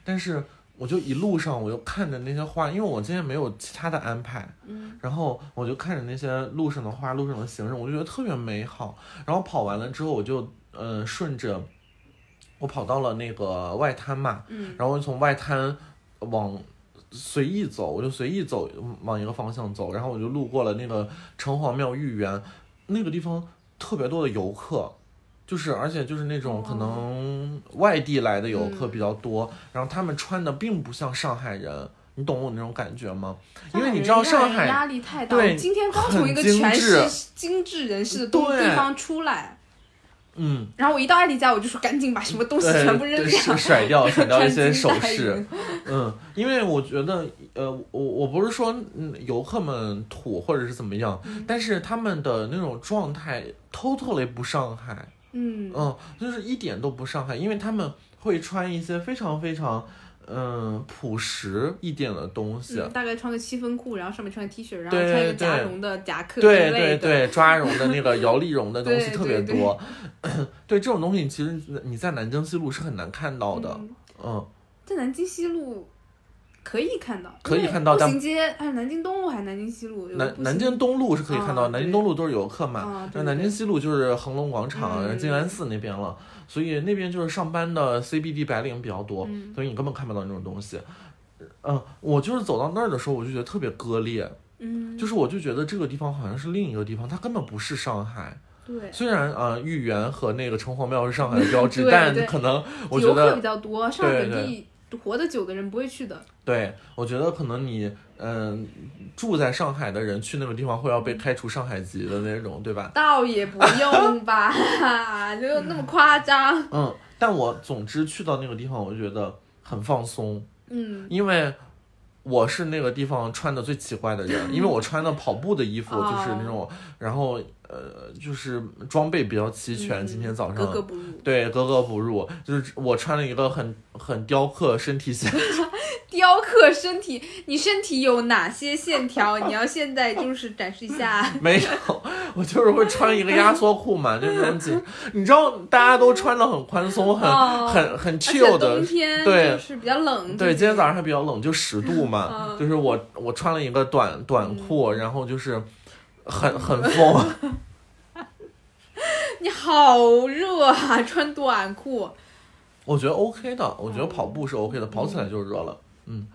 但是我就一路上，我就看着那些花，因为我今天没有其他的安排。嗯。然后我就看着那些路上的花，路上的行人，我就觉得特别美好。然后跑完了之后，我就嗯顺着，我跑到了那个外滩嘛。嗯。然后我从外滩往随意走，我就随意走往一个方向走，然后我就路过了那个城隍庙御园那个地方。特别多的游客，就是而且就是那种可能外地来的游客比较多，然后他们穿的并不像上海人，你懂我那种感觉吗？因为你知道上海压力太大，对，今天刚从一个全是精致人士的地方出来。嗯，然后我一到艾丽家，我就说赶紧把什么东西全部扔掉，甩掉，甩掉一些首饰。嗯，因为我觉得，呃，我我不是说游客们土或者是怎么样，但是他们的那种状态 totally 不上海。嗯嗯，就是一点都不上海，因为他们会穿一些非常非常。嗯，朴实一点的东西，大概穿个七分裤，然后上面穿个 T 恤，然后穿一个加绒的夹克对对对，抓绒的那个 摇粒绒的东西特别多。对这种东西，其实你在南京西路是很难看到的。嗯，在南京西路可以看到，可以看到。步行街，哎，南京东路还是南京西路？南南京东路是可以看到，南京东路都是游客嘛。那南京西路就是恒隆广场、静安寺那边了。所以那边就是上班的 CBD 白领比较多，所以你根本看不到那种东西。嗯，我就是走到那儿的时候，我就觉得特别割裂。嗯，就是我就觉得这个地方好像是另一个地方，它根本不是上海。对。虽然啊，豫园和那个城隍庙是上海的标 志，但可能我觉得游客比较多，上海本地活得久的人不会去的。对，我觉得可能你。嗯，住在上海的人去那个地方会要被开除上海籍的那种，对吧？倒也不用吧，就那么夸张。嗯，但我总之去到那个地方，我就觉得很放松。嗯，因为我是那个地方穿的最奇怪的人，因为我穿的跑步的衣服，就是那种，然后。呃，就是装备比较齐全。今天早上，格格不入。对，格格不入。就是我穿了一个很很雕刻身体线。雕刻身体，你身体有哪些线条？你要现在就是展示一下。没有，我就是会穿一个压缩裤嘛，就是很紧。你知道，大家都穿的很宽松，很很很 chill 的。冬天对，是比较冷。对，今天早上还比较冷，就十度嘛。就是我我穿了一个短短裤，然后就是。很很疯，你好热啊！穿短裤，我觉得 OK 的，我觉得跑步是 OK 的，跑起来就热了。嗯，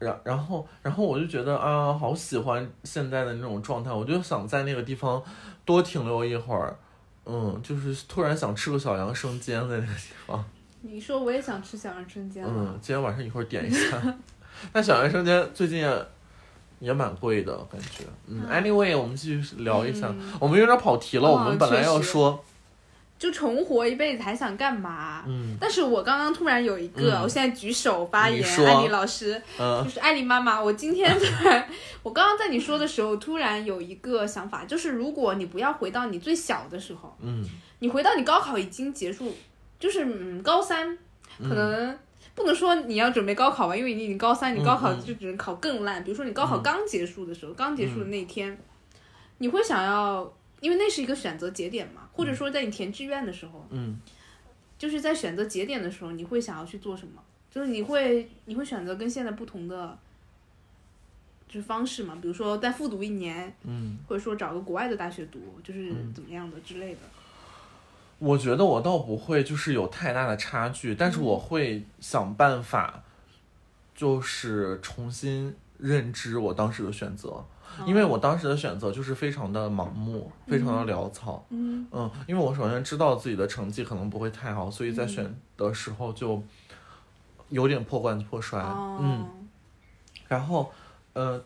然然后然后我就觉得啊，好喜欢现在的那种状态，我就想在那个地方多停留一会儿。嗯，就是突然想吃个小杨生煎在那个地方。你说我也想吃小杨生煎嗯，今天晚上一会儿点一下。但小杨生煎最近。也蛮贵的感觉，嗯，anyway，我们继续聊一下，我们有点跑题了，我们本来要说，就重活一辈子还想干嘛？嗯，但是我刚刚突然有一个，我现在举手发言，艾丽老师，就是艾丽妈妈，我今天在，我刚刚在你说的时候，突然有一个想法，就是如果你不要回到你最小的时候，嗯，你回到你高考已经结束，就是嗯高三，可能。不能说你要准备高考吧，因为你已经高三，你高考就只能考更烂。比如说你高考刚结束的时候，刚结束的那一天，你会想要，因为那是一个选择节点嘛，或者说在你填志愿的时候，嗯，就是在选择节点的时候，你会想要去做什么？就是你会你会选择跟现在不同的，就是方式嘛，比如说再复读一年，嗯，或者说找个国外的大学读，就是怎么样的之类的。我觉得我倒不会，就是有太大的差距，但是我会想办法，就是重新认知我当时的选择，因为我当时的选择就是非常的盲目，非常的潦草。嗯嗯，因为我首先知道自己的成绩可能不会太好，所以在选的时候就有点破罐子破摔。嗯，然后，呃，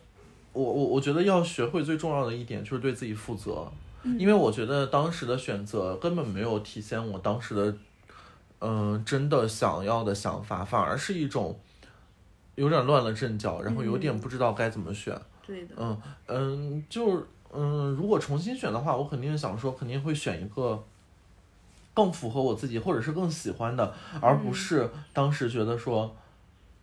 我我我觉得要学会最重要的一点就是对自己负责。因为我觉得当时的选择根本没有体现我当时的，嗯，真的想要的想法，反而是一种有点乱了阵脚，然后有点不知道该怎么选。对的。嗯嗯，就嗯，如果重新选的话，我肯定想说，肯定会选一个更符合我自己，或者是更喜欢的，而不是当时觉得说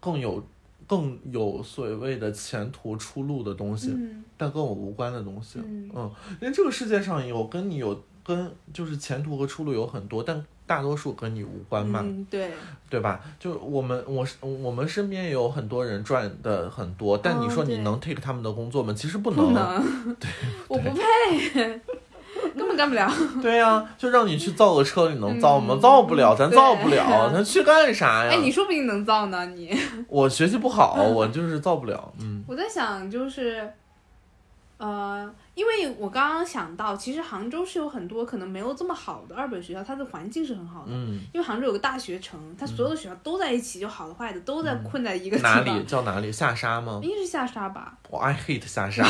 更有更有所谓的前途出路的东西，但跟我无关的东西。嗯，因为这个世界上有跟你有跟就是前途和出路有很多，但。大多数跟你无关嘛，对对吧？就我们，我我们身边也有很多人赚的很多，但你说你能 take 他们的工作吗？其实不能，对，我不配，根本干不了。对呀，就让你去造个车，你能造吗？造不了，咱造不了，咱去干啥呀？哎，你说不定能造呢，你。我学习不好，我就是造不了。嗯。我在想，就是，呃。因为我刚刚想到，其实杭州是有很多可能没有这么好的二本学校，它的环境是很好的。嗯。因为杭州有个大学城，它所有的学校都在一起，就好的坏的都在困在一个地方。哪里叫哪里？下沙吗？应该是下沙吧。我 I hate 下沙。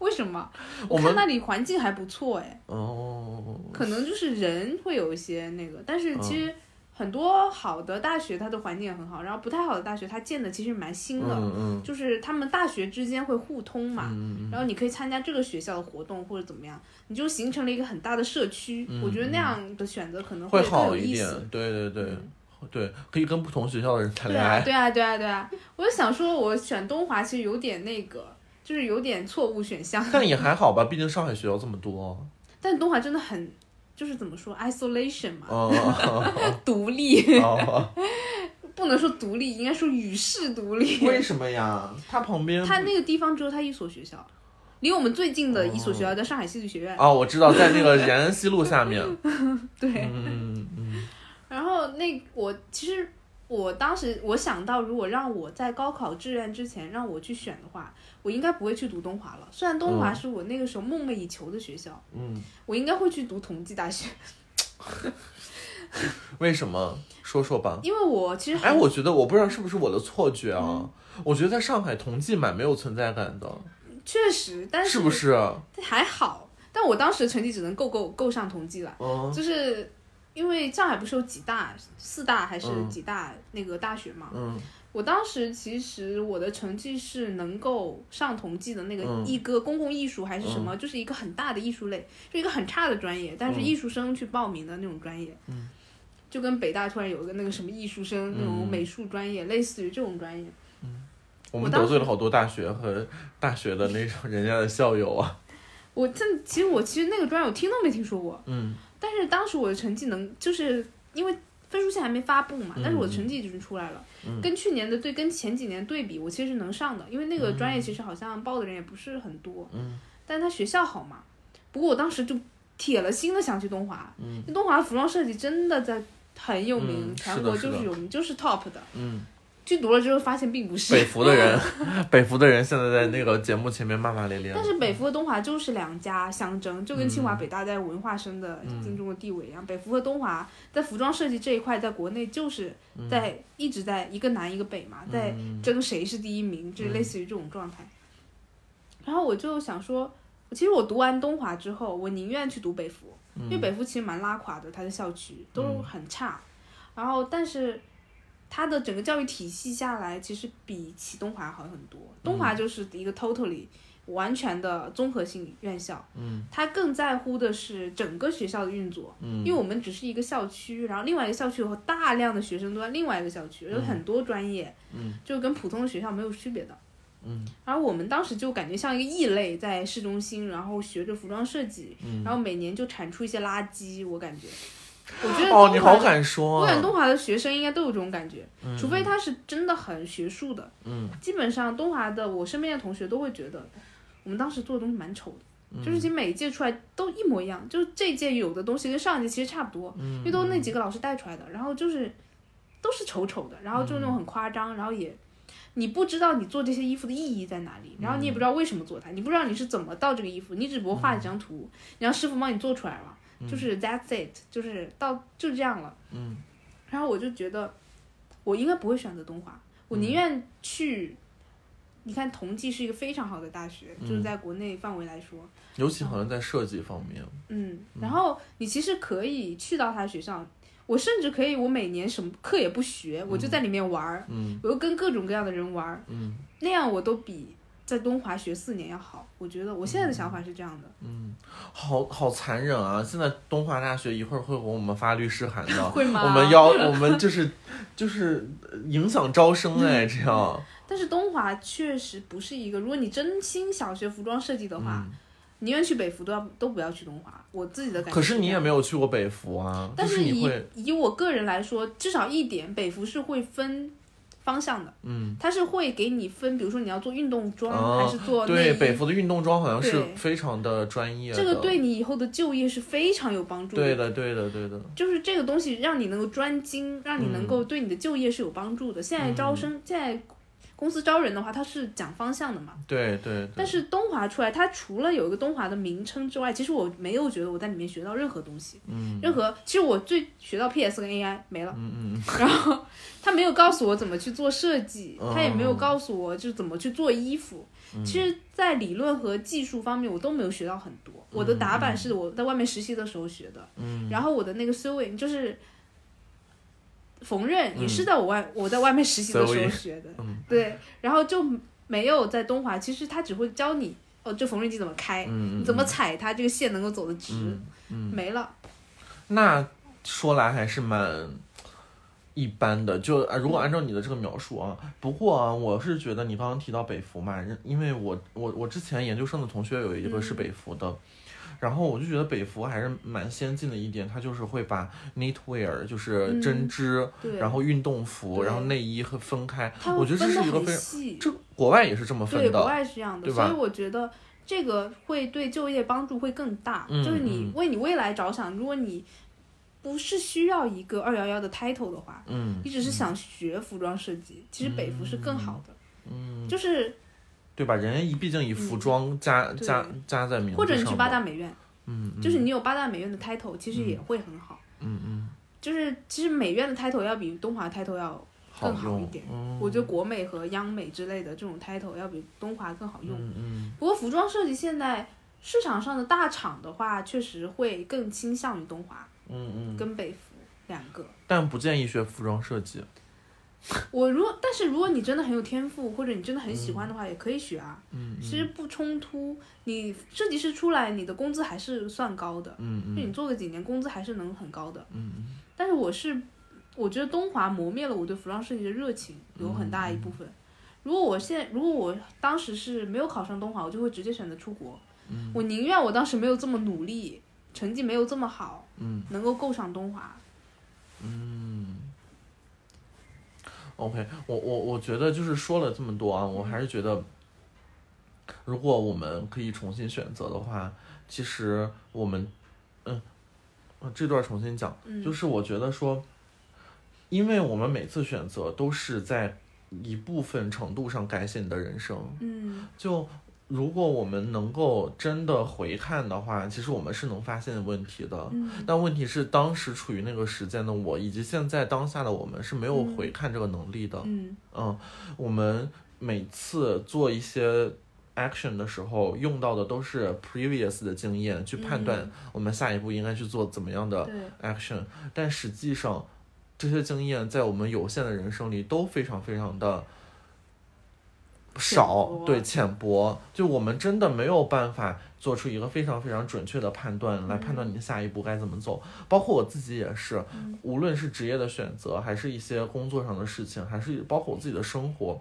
为什么？我看那里环境还不错哎。哦。可能就是人会有一些那个，但是其实。很多好的大学，它的环境也很好，然后不太好的大学，它建的其实蛮新的，就是他们大学之间会互通嘛，然后你可以参加这个学校的活动或者怎么样，你就形成了一个很大的社区。我觉得那样的选择可能会好一点。对对对，对，可以跟不同学校的人谈恋爱。对啊对啊对啊，我就想说，我选东华其实有点那个，就是有点错误选项。但也还好吧，毕竟上海学校这么多。但东华真的很。就是怎么说，isolation 嘛，独立，不能说独立，应该说与世独立。为什么呀？他旁边，他那个地方只有他一所学校，离我们最近的一所学校在上海戏剧学院。哦，我知道，在那个延安西路下面。对，嗯嗯。然后那我其实。我当时我想到，如果让我在高考志愿之前让我去选的话，我应该不会去读东华了。虽然东华是我那个时候梦寐以求的学校，嗯，我应该会去读同济大学。为什么？说说吧。因为我其实哎，我觉得我不知道是不是我的错觉啊。我觉得在上海同济蛮没有存在感的。确实，但是是不是？还好，但我当时成绩只能够够够上同济了，就是。因为上海不是有几大四大还是几大那个大学嘛？嗯，我当时其实我的成绩是能够上同济的那个一哥公共艺术还是什么，就是一个很大的艺术类，就一个很差的专业，但是艺术生去报名的那种专业，嗯，就跟北大突然有一个那个什么艺术生那种美术专业，类似于这种专业。嗯，我们得罪了好多大学和大学的那种人家的校友啊。我这其实我其实那个专业我听都没听说过。嗯。但是当时我的成绩能，就是因为分数线还没发布嘛，但是我的成绩已经出来了，跟去年的对，跟前几年对比，我其实能上的，因为那个专业其实好像报的人也不是很多，嗯，但是他学校好嘛，不过我当时就铁了心的想去东华，嗯，东华服装设计真的在很有名，全国就是有名，就是 top 的，嗯。去读了之后发现并不是北服的人，北服的人现在在那个节目前面骂骂咧咧。但是北服和东华就是两家相争，就跟清华北大在文化生的心中的地位一样。北服和东华在服装设计这一块，在国内就是在一直在一个南一个北嘛，在争谁是第一名，就类似于这种状态。然后我就想说，其实我读完东华之后，我宁愿去读北服，因为北服其实蛮拉垮的，它的校区都很差。然后但是。它的整个教育体系下来，其实比起东华好很多。东华就是一个 totally 完全的综合性院校，嗯，它更在乎的是整个学校的运作，嗯，因为我们只是一个校区，然后另外一个校区有大量的学生都在另外一个校区，有很多专业，嗯，就跟普通的学校没有区别的，嗯，然后我们当时就感觉像一个异类，在市中心，然后学着服装设计，嗯，然后每年就产出一些垃圾，我感觉。我觉得哦，你好敢说。我感觉东华的学生应该都有这种感觉，除非他是真的很学术的。嗯，基本上东华的我身边的同学都会觉得，我们当时做的东西蛮丑的，就是其实每一届出来都一模一样，就是这届有的东西跟上一届其实差不多，因为都那几个老师带出来的，然后就是都是丑丑的，然后就那种很夸张，然后也你不知道你做这些衣服的意义在哪里，然后你也不知道为什么做它，你不知道你是怎么到这个衣服，你只不过画几张图，你让师傅帮你做出来了。就是 that's it，就是到就这样了。嗯，然后我就觉得，我应该不会选择东华，我宁愿去。你看，同济是一个非常好的大学，就是在国内范围来说，尤其好像在设计方面。嗯，然后你其实可以去到他学校，我甚至可以，我每年什么课也不学，我就在里面玩儿。嗯，我又跟各种各样的人玩儿。嗯，那样我都比。在东华学四年要好。我觉得我现在的想法是这样的。嗯，好好残忍啊！现在东华大学一会儿会给我们发律师函的，会吗？我们要我们就是就是影响招生哎，这样。但是东华确实不是一个，如果你真心想学服装设计的话。宁愿去北服都要都不要去东华，我自己的感觉。可是你也没有去过北服啊。但是以以我个人来说，至少一点，北服是会分方向的。嗯。它是会给你分，比如说你要做运动装还是做对北服的运动装好像是非常的专业。这个对你以后的就业是非常有帮助的。对的，对的，对的。就是这个东西让你能够专精，让你能够对你的就业是有帮助的。现在招生，现在。公司招人的话，它是讲方向的嘛？对对。但是东华出来，它除了有一个东华的名称之外，其实我没有觉得我在里面学到任何东西。嗯。任何，其实我最学到 PS 跟 AI 没了。嗯嗯。然后他没有告诉我怎么去做设计，他也没有告诉我就怎么去做衣服。其实，在理论和技术方面，我都没有学到很多。我的打板是我在外面实习的时候学的。嗯。然后我的那个 sewing 就是。缝纫也是在我外我在外面实习的时候学的，对，然后就没有在东华。其实他只会教你哦，这缝纫机怎么开，怎么踩它，这个线能够走得直，没了。那说来还是蛮一般的，就如果按照你的这个描述啊，不过啊，我是觉得你刚刚提到北服嘛，因为我我我之前研究生的同学有一个是北服的。然后我就觉得北服还是蛮先进的一点，它就是会把 knitwear 就是针织，然后运动服，然后内衣和分开。我觉得这是一个非常，这国外也是这么分的，国外是这样的，所以我觉得这个会对就业帮助会更大。就是你为你未来着想，如果你不是需要一个二幺幺的 title 的话，嗯，你只是想学服装设计，其实北服是更好的，嗯，就是。对吧？人家以毕竟以服装加加加在名字或者你去八大美院，嗯，就是你有八大美院的 title，其实也会很好。嗯嗯。就是其实美院的 title 要比东华 title 要更好一点。我觉得国美和央美之类的这种 title 要比东华更好用。嗯嗯。不过服装设计现在市场上的大厂的话，确实会更倾向于东华。嗯嗯。跟北服两个。但不建议学服装设计。我如果，但是如果你真的很有天赋，或者你真的很喜欢的话，也可以学啊。嗯，其实不冲突。你设计师出来，你的工资还是算高的。嗯嗯。就你做个几年，工资还是能很高的。嗯嗯。但是我是，我觉得东华磨灭了我对服装设计的热情，有很大一部分。如果我现在，如果我当时是没有考上东华，我就会直接选择出国。嗯。我宁愿我当时没有这么努力，成绩没有这么好，嗯，能够够上东华。嗯。OK，我我我觉得就是说了这么多啊，我还是觉得，如果我们可以重新选择的话，其实我们，嗯，这段重新讲，就是我觉得说，因为我们每次选择都是在一部分程度上改写你的人生，嗯，就。如果我们能够真的回看的话，其实我们是能发现问题的。嗯。但问题是，当时处于那个时间的我，以及现在当下的我们是没有回看这个能力的。嗯。嗯，我们每次做一些 action 的时候，用到的都是 previous 的经验去判断我们下一步应该去做怎么样的 action。但实际上，这些经验在我们有限的人生里都非常非常的。少对浅薄，就我们真的没有办法做出一个非常非常准确的判断来判断你下一步该怎么走。包括我自己也是，无论是职业的选择，还是一些工作上的事情，还是包括我自己的生活，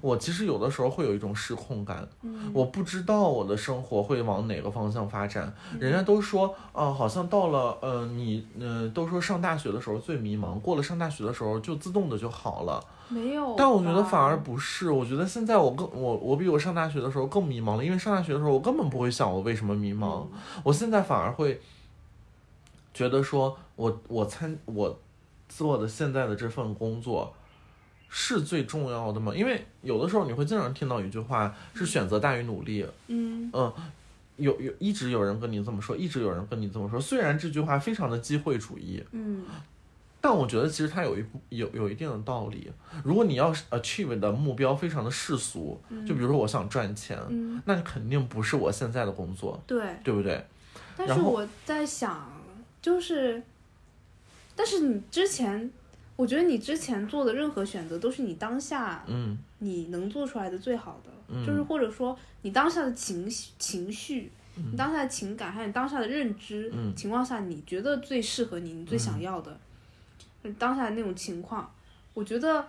我其实有的时候会有一种失控感，我不知道我的生活会往哪个方向发展。人家都说啊，好像到了呃你嗯，都说上大学的时候最迷茫，过了上大学的时候就自动的就好了。没有，但我觉得反而不是。我觉得现在我更我我比我上大学的时候更迷茫了，因为上大学的时候我根本不会想我为什么迷茫。我现在反而会觉得说，我我参我做的现在的这份工作是最重要的吗？因为有的时候你会经常听到一句话是选择大于努力。嗯嗯，有有一直有人跟你这么说，一直有人跟你这么说。虽然这句话非常的机会主义。嗯。但我觉得其实它有一有有一定的道理。如果你要 achieve 的目标非常的世俗，就比如说我想赚钱，那肯定不是我现在的工作，对。对不对？但是我在想，就是，但是你之前我觉得你之前做的任何选择都是你当下嗯。你能做出来的最好的，嗯。就是或者说你当下的情绪情绪。你当下的情感还有你当下的认知嗯。情况下，你觉得最适合你，你最想要的，就是当下的那种情况，我觉得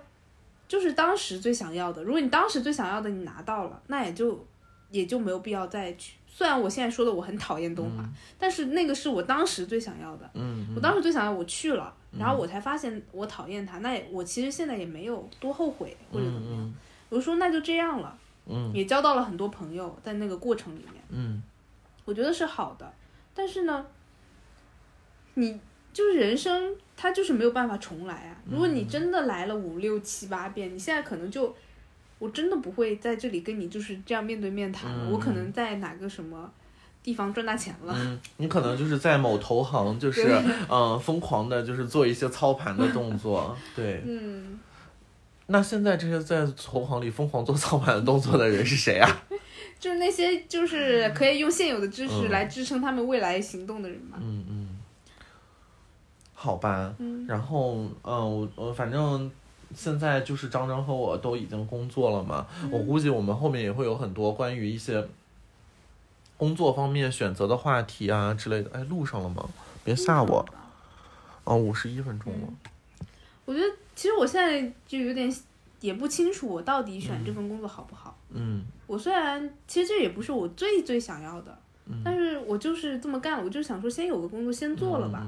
就是当时最想要的。如果你当时最想要的你拿到了，那也就也就没有必要再去。虽然我现在说的我很讨厌东华，但是那个是我当时最想要的。嗯我当时最想要，我去了，然后我才发现我讨厌他。那也我其实现在也没有多后悔或者怎么样。我说那就这样了，嗯也交到了很多朋友，在那个过程里面。嗯我觉得是好的，但是呢，你就是人生，它就是没有办法重来啊。如果你真的来了五六七八遍，你现在可能就，我真的不会在这里跟你就是这样面对面谈了。我可能在哪个什么地方赚大钱了。嗯，你可能就是在某投行，就是嗯疯狂的，就是做一些操盘的动作，对。嗯，那现在这些在投行里疯狂做操盘的动作的人是谁啊？就是那些就是可以用现有的知识来支撑他们未来行动的人嘛。嗯嗯。好吧，嗯然后嗯，我我反正现在就是张张和我都已经工作了嘛，嗯我估计我们后面也会有很多关于一些工作方面选择的话题啊之类的。哎，录上了吗？别吓我。哦，五十一分钟了。我觉得其实我现在就有点也不清楚我到底选这份工作好不好。嗯我虽然其实这也不是我最最想要的，嗯但是我就是这么干了，我就想说先有个工作先做了吧。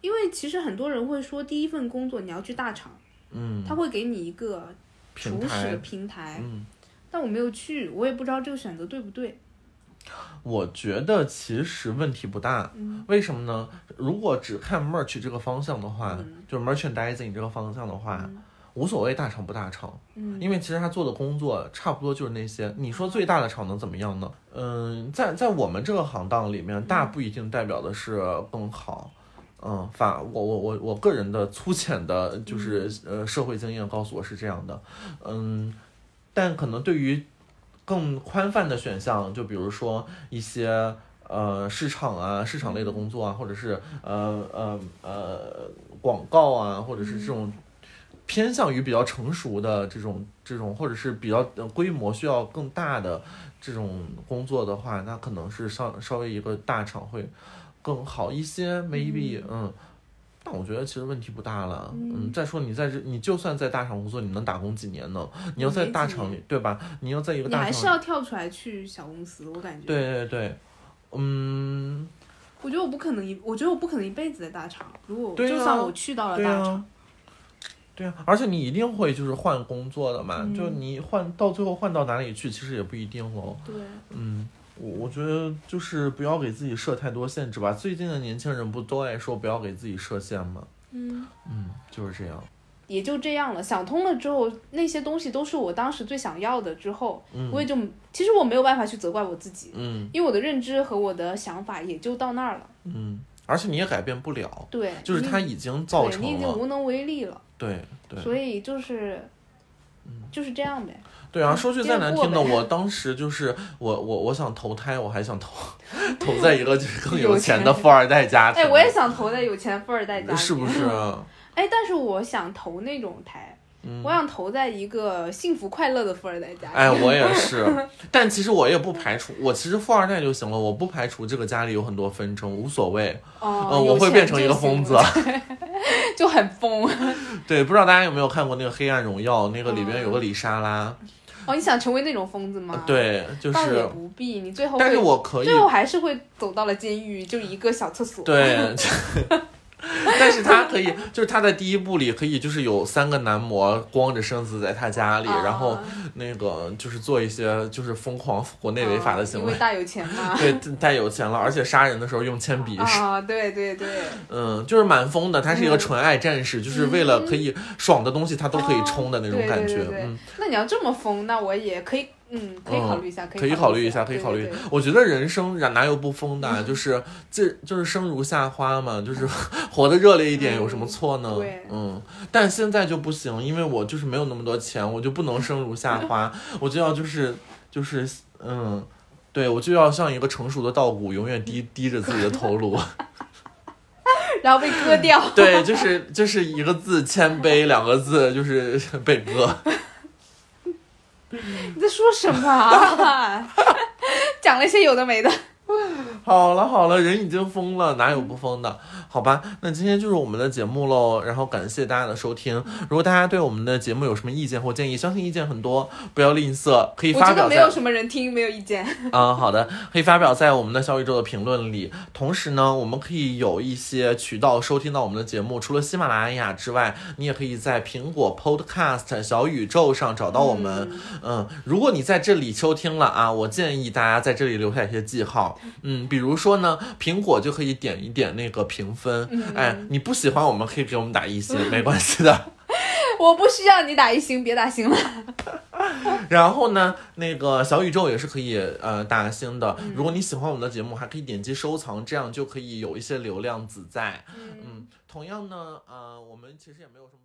嗯因为其实很多人会说，第一份工作你要去大厂，嗯，他会给你一个平初始的台，平台，嗯，但我没有去，我也不知道这个选择对不对。我觉得其实问题不大。嗯为什么呢？如果只看 merch 这个方向的话，嗯就是 merchandising 这个方向的话，嗯无所谓大厂不大厂，嗯因为其实他做的工作差不多就是那些。你说最大的厂能怎么样呢？嗯，在在我们这个行当里面，大不一定代表的是更好。嗯，反我我我我个人的粗浅的，就是呃社会经验告诉我是这样的。嗯，但可能对于更宽泛的选项，就比如说一些呃市场啊、市场类的工作啊，或者是呃呃呃广告啊，或者是这种偏向于比较成熟的这种这种，或者是比较呃规模需要更大的这种工作的话，那可能是稍稍微一个大厂会更好一些，maybe 嗯。但我觉得其实问题不大了，嗯，再说你在这，你就算在大厂工作，你能打工几年呢？你要在大厂里，对吧？你要在一个大厂你还是，要跳出来去小公司，我感觉。对对对，嗯，我觉得我不可能一，我觉得我不可能一辈子在大厂。如果、啊就算我去到了大厂，啊，对啊，而且你一定会就是换工作的嘛，嗯就你换到最后换到哪里去，其实也不一定喽。对，嗯，我我觉得就是不要给自己设太多限制吧。最近的年轻人不都爱说不要给自己设限吗？嗯，嗯，就是这样。也就这样了。想通了之后，那些东西都是我当时最想要的。之后，我也就其实我没有办法去责怪我自己，嗯因为我的认知和我的想法也就到那儿了。嗯，而且你也改变不了，对，就是你它已经造对成了。你已经无能为力了，对对所以就是，就是这样呗。对啊，说句再难听的，我当时就是我我我想投胎，我还想投投在一个就是更有有钱钱的富二代家庭。哎，我也想投在有钱富二代家里，是不是？啊？哎，但是我想投那种胎，我想投在一个幸福快乐的富二代家里。哎，我也是，但其实我也不排除，我其实富二代就行了，我不排除这个家里有很多纷争，无所谓。哦，嗯，我会变成一个疯子。就很疯。对，不知道大家有没有看过那个《黑暗荣耀》，那个里边有个李莎拉，哦，你想成为那种疯子吗？，对，就倒也，不必，你最后但是会我可以最，后还是会走到了监狱，就一个小厕所。对。但是他可以，就是他在第一部里可以，就是有三个男模光着身子在他家里，啊。然后那个就是做一些就是疯狂国内违法的行为。啊因为，大有钱嘛。对，太有钱了，而且杀人的时候用铅笔。啊，对对对，嗯，就是蛮疯的，他是一个纯爱战士，就是为了可以爽的东西，他都可以冲的那种感觉。对对对。嗯，那你要这么疯，那我也可以，嗯，可以考虑一下，可以考虑一下，可以考虑对对对。我觉得人生哪哪有不疯的啊？就是这就是生如夏花嘛，就是 活得热烈一点，有什么错呢？嗯，但现在就不行，因为我就是没有那么多钱，我就不能生如夏花，我就要就是就是嗯。对，我就要像一个成熟的稻谷，永远低 低着自己的头颅。然后被割掉。对，就是就是一个字谦卑，两个字就是被割。你在说什么？讲了一些有的没的。好了好了，人已经疯了，哪有不疯的？好吧，那今天就是我们的节目喽。然后感谢大家的收听。如果大家对我们的节目有什么意见或建议，相信意见很多，不要吝啬，可以发表。没有什么人听，没有意见。啊，好的，可以发表在我们的小宇宙的评论里。同时呢，我们可以有一些渠道收听到我们的节目，除了喜马拉雅之外，你也可以在苹果 Podcast 小宇宙上找到我们。嗯，如果你在这里收听了啊，我建议大家在这里留下一些记号。嗯，比如说呢，苹果就可以点一点那个评分。哎，你不喜欢我们可以给我们打一星，没关系的。我不需要你打一星，别打星了。然后呢，那个小宇宙也是可以呃打星的。如果你喜欢我们的节目，还可以点击收藏，这样就可以有一些流量子在。嗯，同样呢，呃，我们其实也没有什么。